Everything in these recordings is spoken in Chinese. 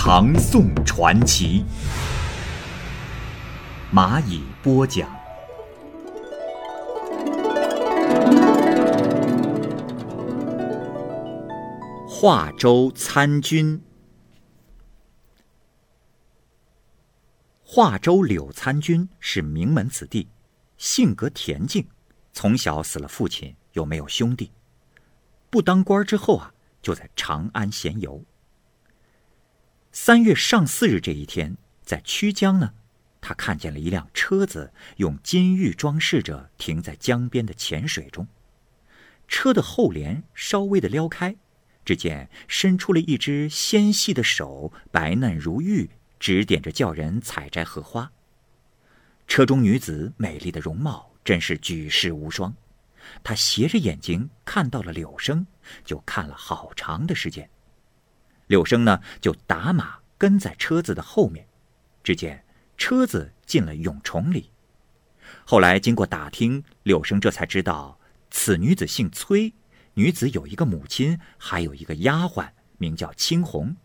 唐宋传奇》，蚂蚁播讲。华州参军。华州柳参军是名门子弟，性格恬静，从小死了父亲，又没有兄弟。不当官之后啊，就在长安闲游。三月上巳日这一天，在曲江呢，他看见了一辆车子，用金玉装饰着停在江边的浅水中。车的后帘稍微的撩开。只见伸出了一只纤细的手，白嫩如玉，指点着叫人采摘荷花。车中女子美丽的容貌真是举世无双。他斜着眼睛看到了柳生，就看了好长的时间。柳生呢，就打马跟在车子的后面。只见车子进了蛹虫里。后来经过打听，柳生这才知道，此女子姓崔。女子有一个母亲，还有一个丫鬟，名叫青红。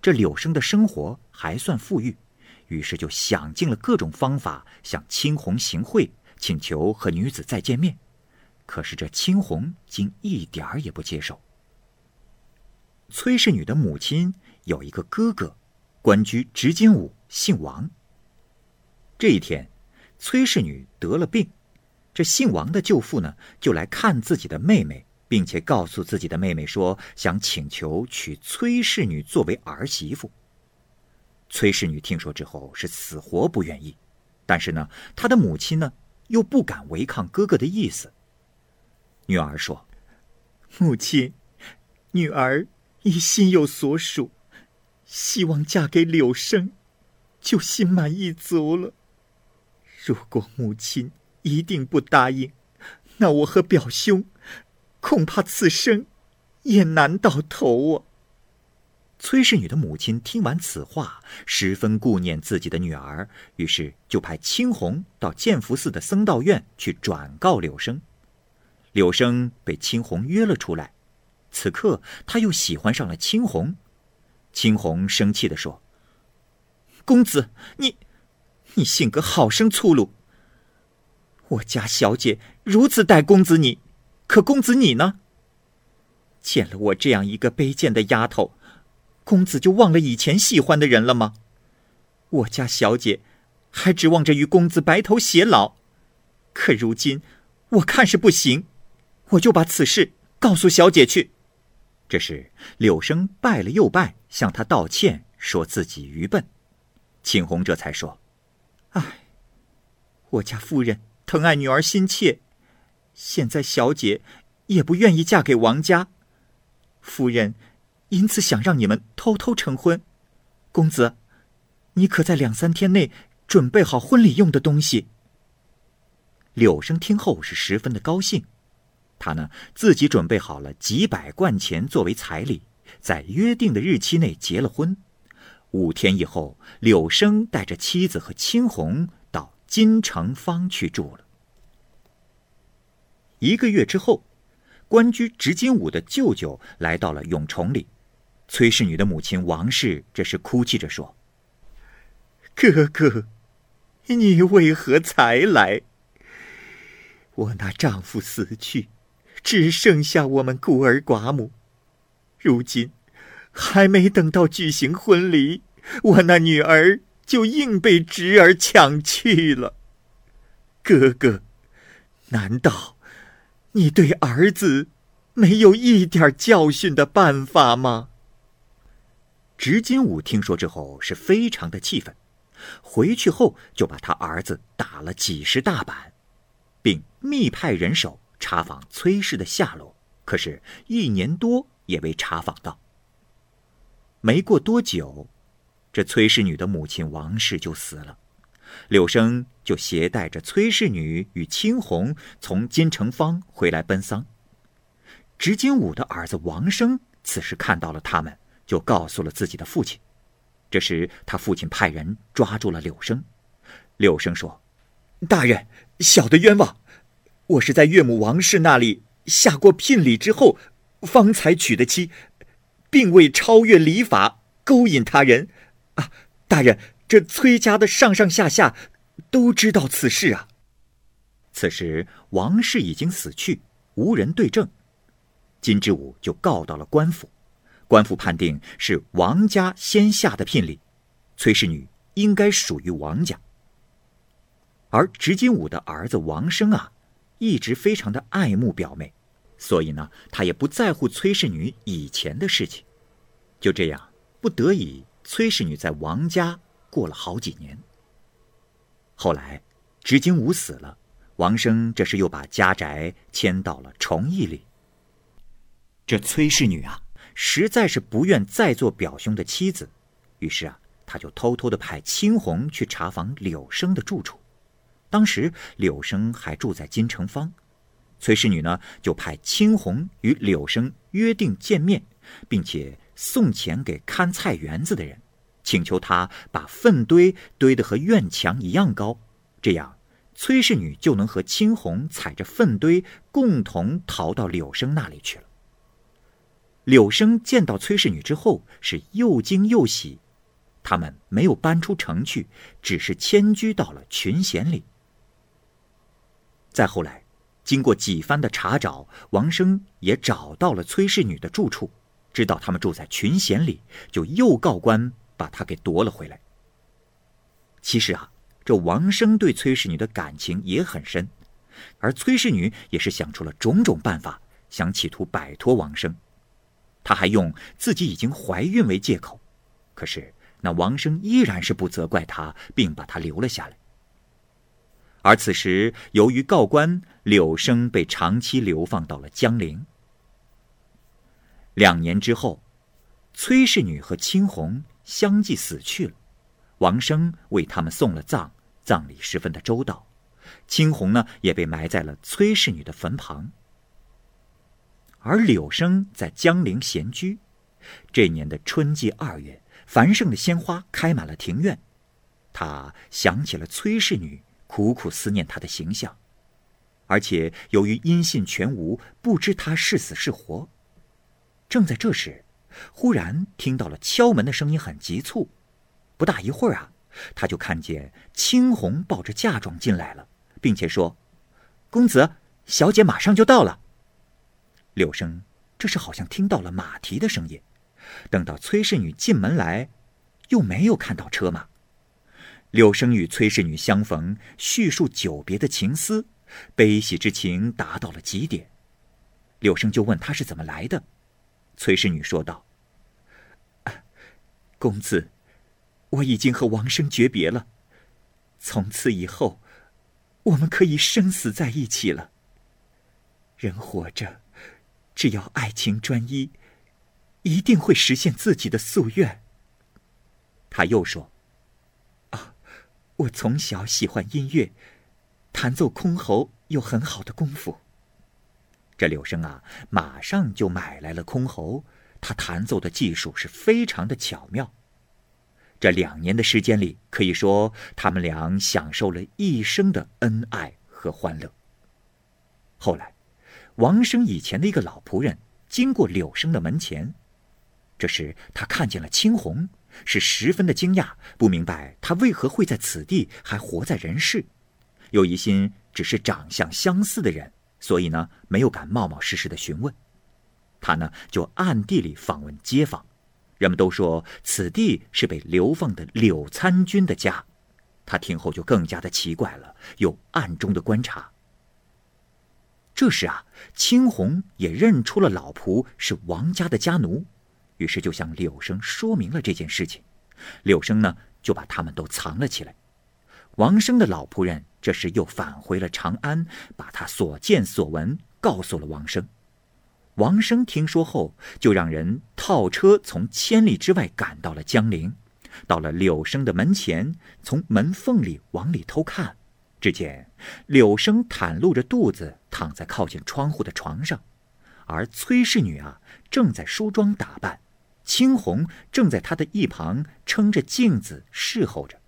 这柳生的生活还算富裕，于是就想尽了各种方法向青红行贿，请求和女子再见面。可是这青红竟一点儿也不接受。崔氏女的母亲有一个哥哥，官居执金吾，姓王。这一天，崔氏女得了病，这姓王的舅父呢，就来看自己的妹妹。并且告诉自己的妹妹说，想请求娶崔氏女作为儿媳妇。崔氏女听说之后是死活不愿意，但是呢，她的母亲呢又不敢违抗哥哥的意思。女儿说：“母亲，女儿已心有所属，希望嫁给柳生，就心满意足了。如果母亲一定不答应，那我和表兄。”恐怕此生也难到头啊！崔氏女的母亲听完此话，十分顾念自己的女儿，于是就派青红到建福寺的僧道院去转告柳生。柳生被青红约了出来，此刻他又喜欢上了青红。青红生气地说：“公子，你，你性格好生粗鲁。我家小姐如此待公子你。”可公子你呢？见了我这样一个卑贱的丫头，公子就忘了以前喜欢的人了吗？我家小姐还指望着与公子白头偕老，可如今我看是不行，我就把此事告诉小姐去。这时柳生拜了又拜，向他道歉，说自己愚笨。青红这才说：“唉，我家夫人疼爱女儿心切。”现在小姐也不愿意嫁给王家，夫人因此想让你们偷偷成婚。公子，你可在两三天内准备好婚礼用的东西。柳生听后是十分的高兴，他呢自己准备好了几百贯钱作为彩礼，在约定的日期内结了婚。五天以后，柳生带着妻子和青红到金城坊去住了。一个月之后，官居执金吾的舅舅来到了永崇里。崔氏女的母亲王氏这时哭泣着说：“哥哥，你为何才来？我那丈夫死去，只剩下我们孤儿寡母。如今还没等到举行婚礼，我那女儿就硬被侄儿抢去了。哥哥，难道？”你对儿子没有一点教训的办法吗？执金吾听说之后是非常的气愤，回去后就把他儿子打了几十大板，并密派人手查访崔氏的下落，可是，一年多也未查访到。没过多久，这崔氏女的母亲王氏就死了。柳生就携带着崔氏女与青红从金城坊回来奔丧。执金武的儿子王生此时看到了他们，就告诉了自己的父亲。这时他父亲派人抓住了柳生。柳生说：“大人，小的冤枉，我是在岳母王氏那里下过聘礼之后，方才娶的妻，并未超越礼法，勾引他人。啊，大人。”这崔家的上上下下都知道此事啊。此时王氏已经死去，无人对证，金之武就告到了官府，官府判定是王家先下的聘礼，崔氏女应该属于王家。而执金武的儿子王生啊，一直非常的爱慕表妹，所以呢，他也不在乎崔氏女以前的事情。就这样，不得已，崔氏女在王家。过了好几年，后来，执金吾死了，王生这是又把家宅迁到了崇义里。这崔氏女啊，实在是不愿再做表兄的妻子，于是啊，他就偷偷的派青红去查访柳生的住处。当时柳生还住在金城坊，崔氏女呢就派青红与柳生约定见面，并且送钱给看菜园子的人。请求他把粪堆堆得和院墙一样高，这样崔氏女就能和青红踩着粪堆共同逃到柳生那里去了。柳生见到崔氏女之后是又惊又喜，他们没有搬出城去，只是迁居到了群贤里。再后来，经过几番的查找，王生也找到了崔氏女的住处，知道他们住在群贤里，就又告官。把她给夺了回来。其实啊，这王生对崔氏女的感情也很深，而崔氏女也是想出了种种办法，想企图摆脱王生。他还用自己已经怀孕为借口，可是那王生依然是不责怪他，并把他留了下来。而此时，由于告官，柳生被长期流放到了江陵。两年之后，崔氏女和青红。相继死去了，王生为他们送了葬，葬礼十分的周到。青红呢，也被埋在了崔氏女的坟旁。而柳生在江陵闲居，这年的春季二月，繁盛的鲜花开满了庭院。他想起了崔氏女，苦苦思念她的形象，而且由于音信全无，不知她是死是活。正在这时。忽然听到了敲门的声音，很急促。不大一会儿啊，他就看见青红抱着嫁妆进来了，并且说：“公子，小姐马上就到了。”柳生这时好像听到了马蹄的声音。等到崔氏女进门来，又没有看到车马。柳生与崔氏女相逢，叙述久别的情思，悲喜之情达到了极点。柳生就问他是怎么来的。崔氏女说道：“公子，我已经和王生诀别了，从此以后，我们可以生死在一起了。人活着，只要爱情专一，一定会实现自己的夙愿。”他又说：“，我从小喜欢音乐，弹奏箜篌有很好的功夫。”这柳生啊，马上就买来了箜篌，他弹奏的技术是非常的巧妙。这两年的时间里，可以说他们俩享受了一生的恩爱和欢乐。后来，王生以前的一个老仆人经过柳生的门前，这时他看见了青红，是十分的惊讶，不明白他为何会在此地还活在人世，又疑心只是长相相似的人。所以呢，没有敢冒冒失失的询问，他呢就暗地里访问街坊，人们都说此地是被流放的柳参军的家，他听后就更加的奇怪了，又暗中的观察。这时啊，青红也认出了老仆是王家的家奴，于是就向柳生说明了这件事情，柳生呢就把他们都藏了起来。王生的老仆人这时又返回了长安，把他所见所闻告诉了王生。王生听说后，就让人套车从千里之外赶到了江陵，到了柳生的门前，从门缝里往里偷看，只见柳生袒露着肚子躺在靠近窗户的床上，而崔氏女啊正在梳妆打扮，青红正在她的一旁撑着镜子侍候着。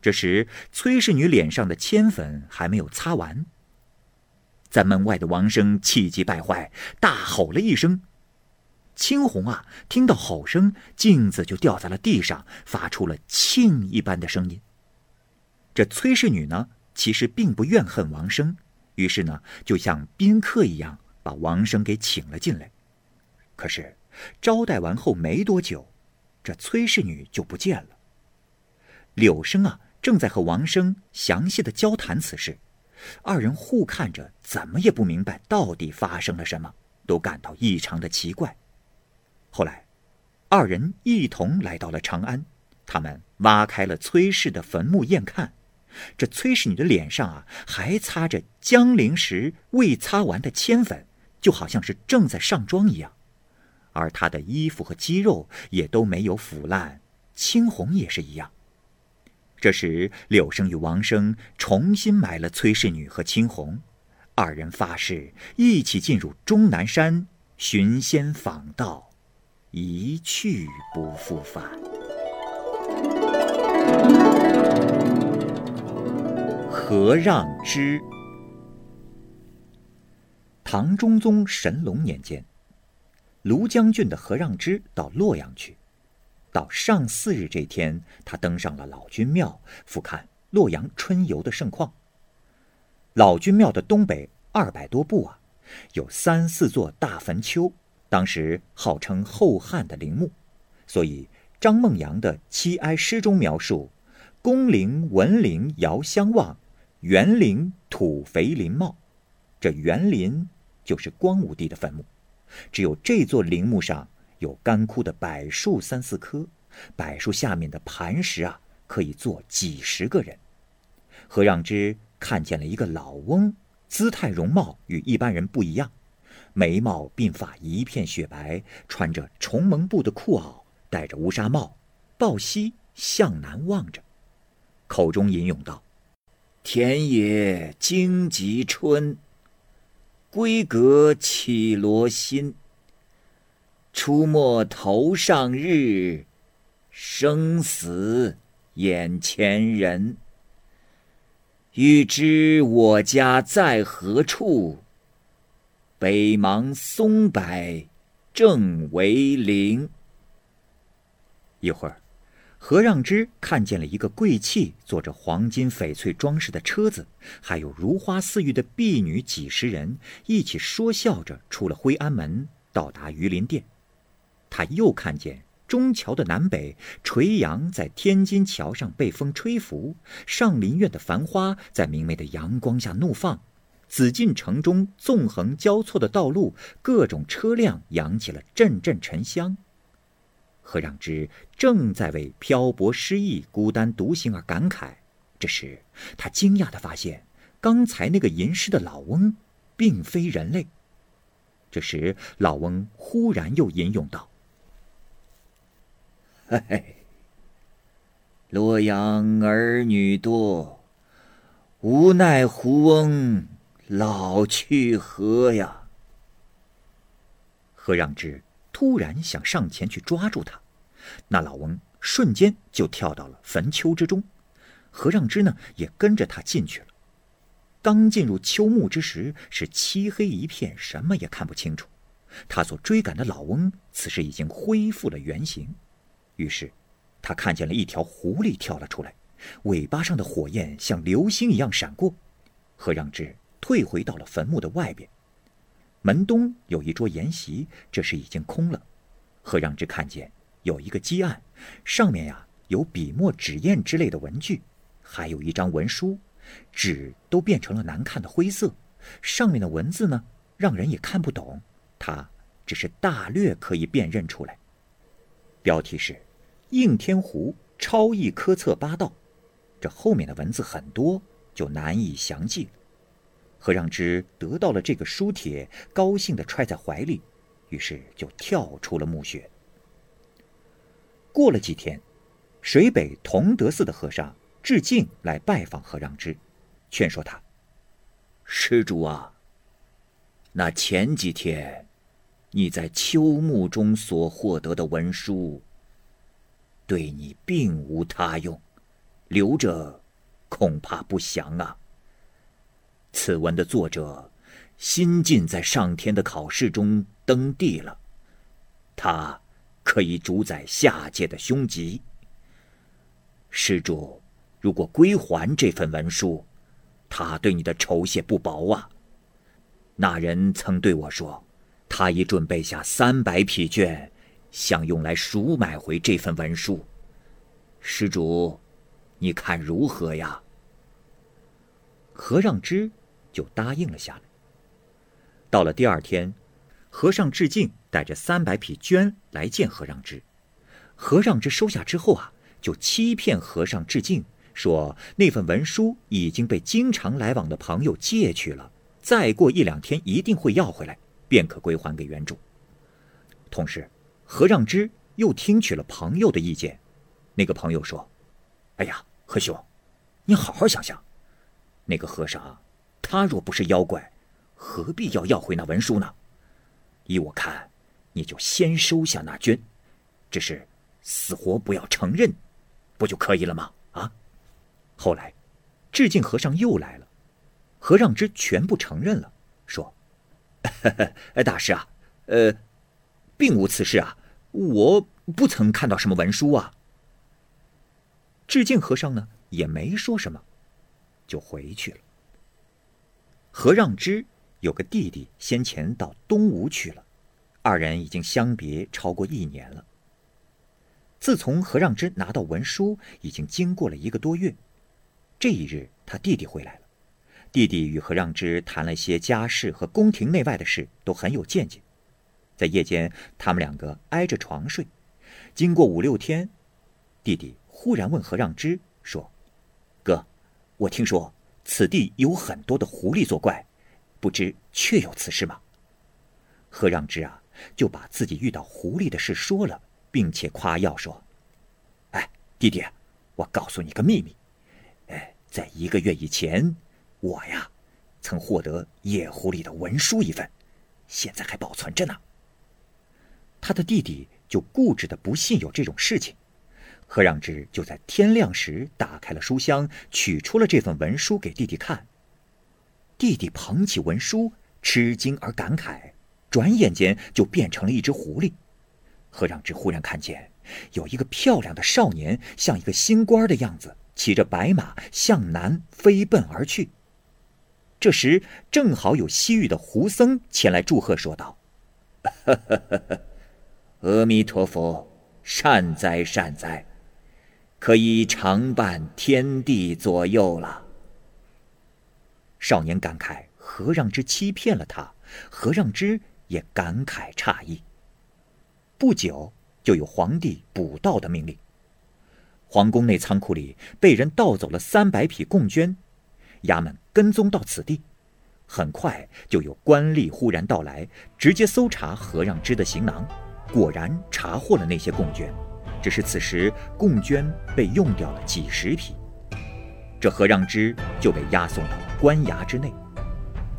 这时，崔氏女脸上的铅粉还没有擦完。在门外的王生气急败坏，大吼了一声。青红啊，听到吼声，镜子就掉在了地上，发出了磬一般的声音。这崔氏女呢，其实并不怨恨王生，于是呢，就像宾客一样把王生给请了进来。可是，招待完后没多久，这崔氏女就不见了。柳生啊，正在和王生详细的交谈此事，二人互看着，怎么也不明白到底发生了什么，都感到异常的奇怪。后来，二人一同来到了长安。他们挖开了崔氏的坟墓验看，这崔氏女的脸上啊，还擦着江陵时未擦完的铅粉，就好像是正在上妆一样。而她的衣服和肌肉也都没有腐烂，青红也是一样。这时，柳生与王生重新埋了崔氏女和青红，二人发誓一起进入终南山寻仙访道。一去不复返。何让之？唐中宗神龙年间，卢将军的何让之到洛阳去。到上巳日这天，他登上了老君庙，俯瞰洛阳春游的盛况。老君庙的东北二百多步啊，有三四座大坟丘。当时号称后汉的陵墓，所以张梦阳的七哀诗中描述：“宫陵文陵遥相望，园林土肥林茂。”这园林就是光武帝的坟墓，只有这座陵墓上有干枯的柏树三四棵，柏树下面的磐石啊，可以坐几十个人。何让之看见了一个老翁，姿态容貌与一般人不一样。眉毛鬓发一片雪白，穿着重蒙布的裤袄，戴着乌纱帽，抱膝向南望着，口中吟咏道：“田野荆棘春，闺阁绮罗新。出没头上日，生死眼前人。欲知我家在何处？”北邙松柏正为陵。一会儿，何让之看见了一个贵气、坐着黄金翡翠装饰的车子，还有如花似玉的婢女几十人，一起说笑着出了徽安门，到达榆林殿。他又看见中桥的南北垂杨在天津桥上被风吹拂，上林苑的繁花在明媚的阳光下怒放。紫禁城中纵横交错的道路，各种车辆扬起了阵阵沉香。何让之正在为漂泊失意、孤单独行而感慨，这时他惊讶地发现，刚才那个吟诗的老翁，并非人类。这时，老翁忽然又吟咏道：“嘿，洛阳儿女多，无奈胡翁。”老去何呀？何让之突然想上前去抓住他，那老翁瞬间就跳到了坟丘之中，何让之呢也跟着他进去了。刚进入丘墓之时，是漆黑一片，什么也看不清楚。他所追赶的老翁此时已经恢复了原形，于是他看见了一条狐狸跳了出来，尾巴上的火焰像流星一样闪过。何让之。退回到了坟墓的外边，门东有一桌筵席，这时已经空了。何让之看见有一个鸡案，上面呀有笔墨纸砚之类的文具，还有一张文书，纸都变成了难看的灰色，上面的文字呢让人也看不懂，他只是大略可以辨认出来。标题是“应天湖超异科测八道”，这后面的文字很多，就难以详记了。何让之得到了这个书帖，高兴地揣在怀里，于是就跳出了墓穴。过了几天，水北同德寺的和尚智敬来拜访何让之，劝说他：“施主啊，那前几天你在秋墓中所获得的文书，对你并无他用，留着恐怕不祥啊。此文的作者新晋在上天的考试中登第了，他可以主宰下界的凶吉。”施主，如果归还这份文书，他对你的酬谢不薄啊。那人曾对我说，他已准备下三百匹绢，想用来赎买回这份文书。施主，你看如何呀？何让之就答应了下来。到了第二天，和尚智敬带着三百匹绢来见何让之，何让之收下之后啊。就欺骗和尚致敬，说那份文书已经被经常来往的朋友借去了，再过一两天一定会要回来，便可归还给原主。同时，何让之又听取了朋友的意见，那个朋友说：“哎呀，何兄，你好好想想，那个和尚，啊他若不是妖怪，何必要要回那文书呢？依我看，你就先收下那绢，只是死活不要承认。”不就可以了吗？啊！后来，致敬和尚又来了，何让之全部承认了，说：“大师啊，呃，并无此事啊，我不曾看到什么文书啊。”致敬和尚呢也没说什么，就回去了。何让之有个弟弟，先前到东吴去了，二人已经相别超过一年了。自从何让之拿到文书，已经经过了一个多月。这一日，他弟弟回来了。弟弟与何让之谈了些家事和宫廷内外的事，都很有见解。在夜间，他们两个挨着床睡。经过五六天，弟弟忽然问何让之说：“哥，我听说此地有很多的狐狸作怪，不知确有此事吗？”何让之啊，就把自己遇到狐狸的事说了。并且夸耀说：“哎，弟弟，我告诉你个秘密，哎，在一个月以前，我呀，曾获得野狐狸的文书一份，现在还保存着呢。”他的弟弟就固执的不信有这种事情，何让之就在天亮时打开了书箱，取出了这份文书给弟弟看。弟弟捧起文书，吃惊而感慨，转眼间就变成了一只狐狸。何让之忽然看见，有一个漂亮的少年，像一个新官的样子，骑着白马向南飞奔而去。这时正好有西域的胡僧前来祝贺，说道：“ 阿弥陀佛，善哉善哉，可以常伴天地左右了。”少年感慨何让之欺骗了他，何让之也感慨诧异。不久，就有皇帝捕盗的命令。皇宫内仓库里被人盗走了三百匹贡绢，衙门跟踪到此地，很快就有官吏忽然到来，直接搜查何让之的行囊，果然查获了那些贡绢，只是此时贡绢被用掉了几十匹，这何让之就被押送到官衙之内。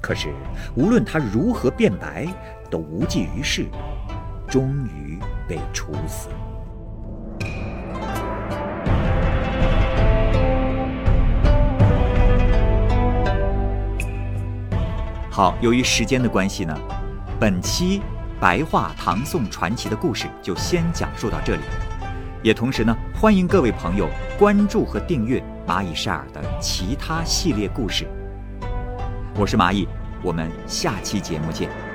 可是无论他如何辩白，都无济于事。终于被处死。好，由于时间的关系呢，本期白话唐宋传奇的故事就先讲述到这里。也同时呢，欢迎各位朋友关注和订阅蚂蚁晒尔的其他系列故事。我是蚂蚁，我们下期节目见。